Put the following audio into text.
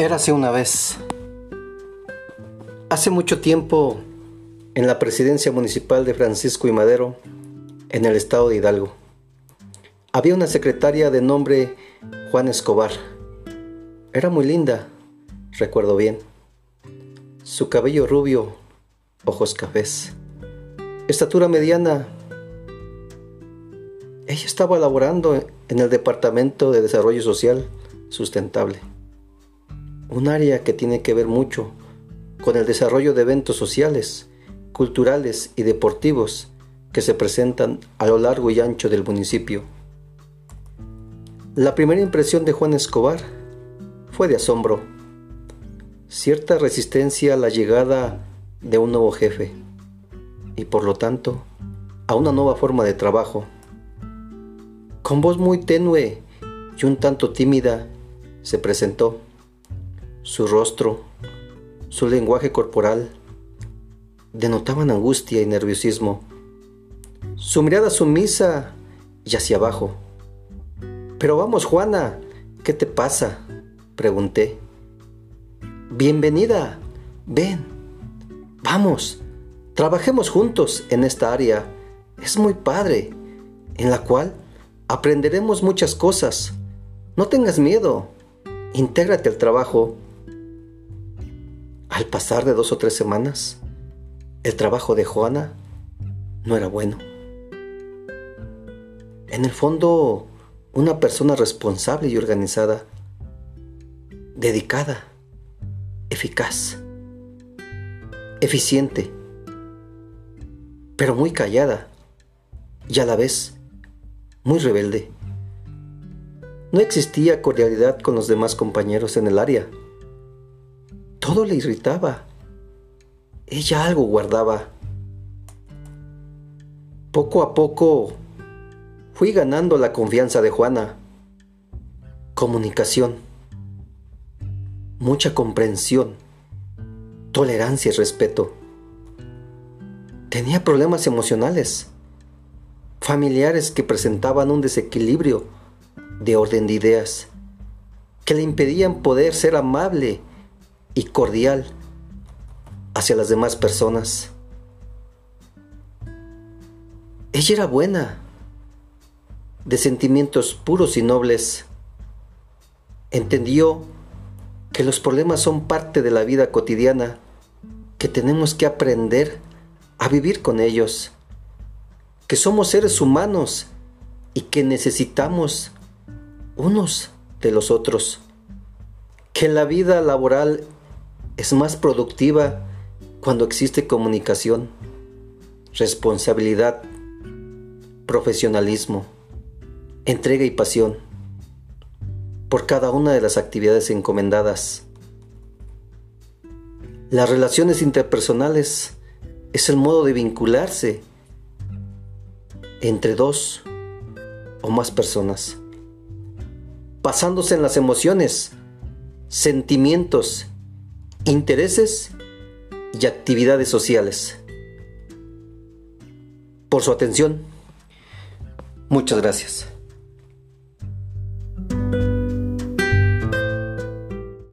Érase una vez. Hace mucho tiempo, en la presidencia municipal de Francisco y Madero, en el estado de Hidalgo, había una secretaria de nombre Juan Escobar. Era muy linda, recuerdo bien. Su cabello rubio, ojos cafés, estatura mediana. Ella estaba laborando en el Departamento de Desarrollo Social Sustentable un área que tiene que ver mucho con el desarrollo de eventos sociales, culturales y deportivos que se presentan a lo largo y ancho del municipio. La primera impresión de Juan Escobar fue de asombro, cierta resistencia a la llegada de un nuevo jefe y por lo tanto a una nueva forma de trabajo. Con voz muy tenue y un tanto tímida se presentó su rostro, su lenguaje corporal, denotaban angustia y nerviosismo. Su mirada sumisa y hacia abajo. Pero vamos, Juana, ¿qué te pasa? Pregunté. Bienvenida, ven, vamos, trabajemos juntos en esta área. Es muy padre, en la cual aprenderemos muchas cosas. No tengas miedo, intégrate al trabajo al pasar de dos o tres semanas, el trabajo de Juana no era bueno. En el fondo, una persona responsable y organizada, dedicada, eficaz, eficiente, pero muy callada y a la vez muy rebelde. No existía cordialidad con los demás compañeros en el área todo le irritaba. Ella algo guardaba. Poco a poco fui ganando la confianza de Juana. Comunicación, mucha comprensión, tolerancia y respeto. Tenía problemas emocionales, familiares que presentaban un desequilibrio de orden de ideas, que le impedían poder ser amable y cordial hacia las demás personas. Ella era buena, de sentimientos puros y nobles. Entendió que los problemas son parte de la vida cotidiana, que tenemos que aprender a vivir con ellos, que somos seres humanos y que necesitamos unos de los otros, que la vida laboral es más productiva cuando existe comunicación, responsabilidad, profesionalismo, entrega y pasión por cada una de las actividades encomendadas. Las relaciones interpersonales es el modo de vincularse entre dos o más personas, basándose en las emociones, sentimientos intereses y actividades sociales. Por su atención, muchas gracias.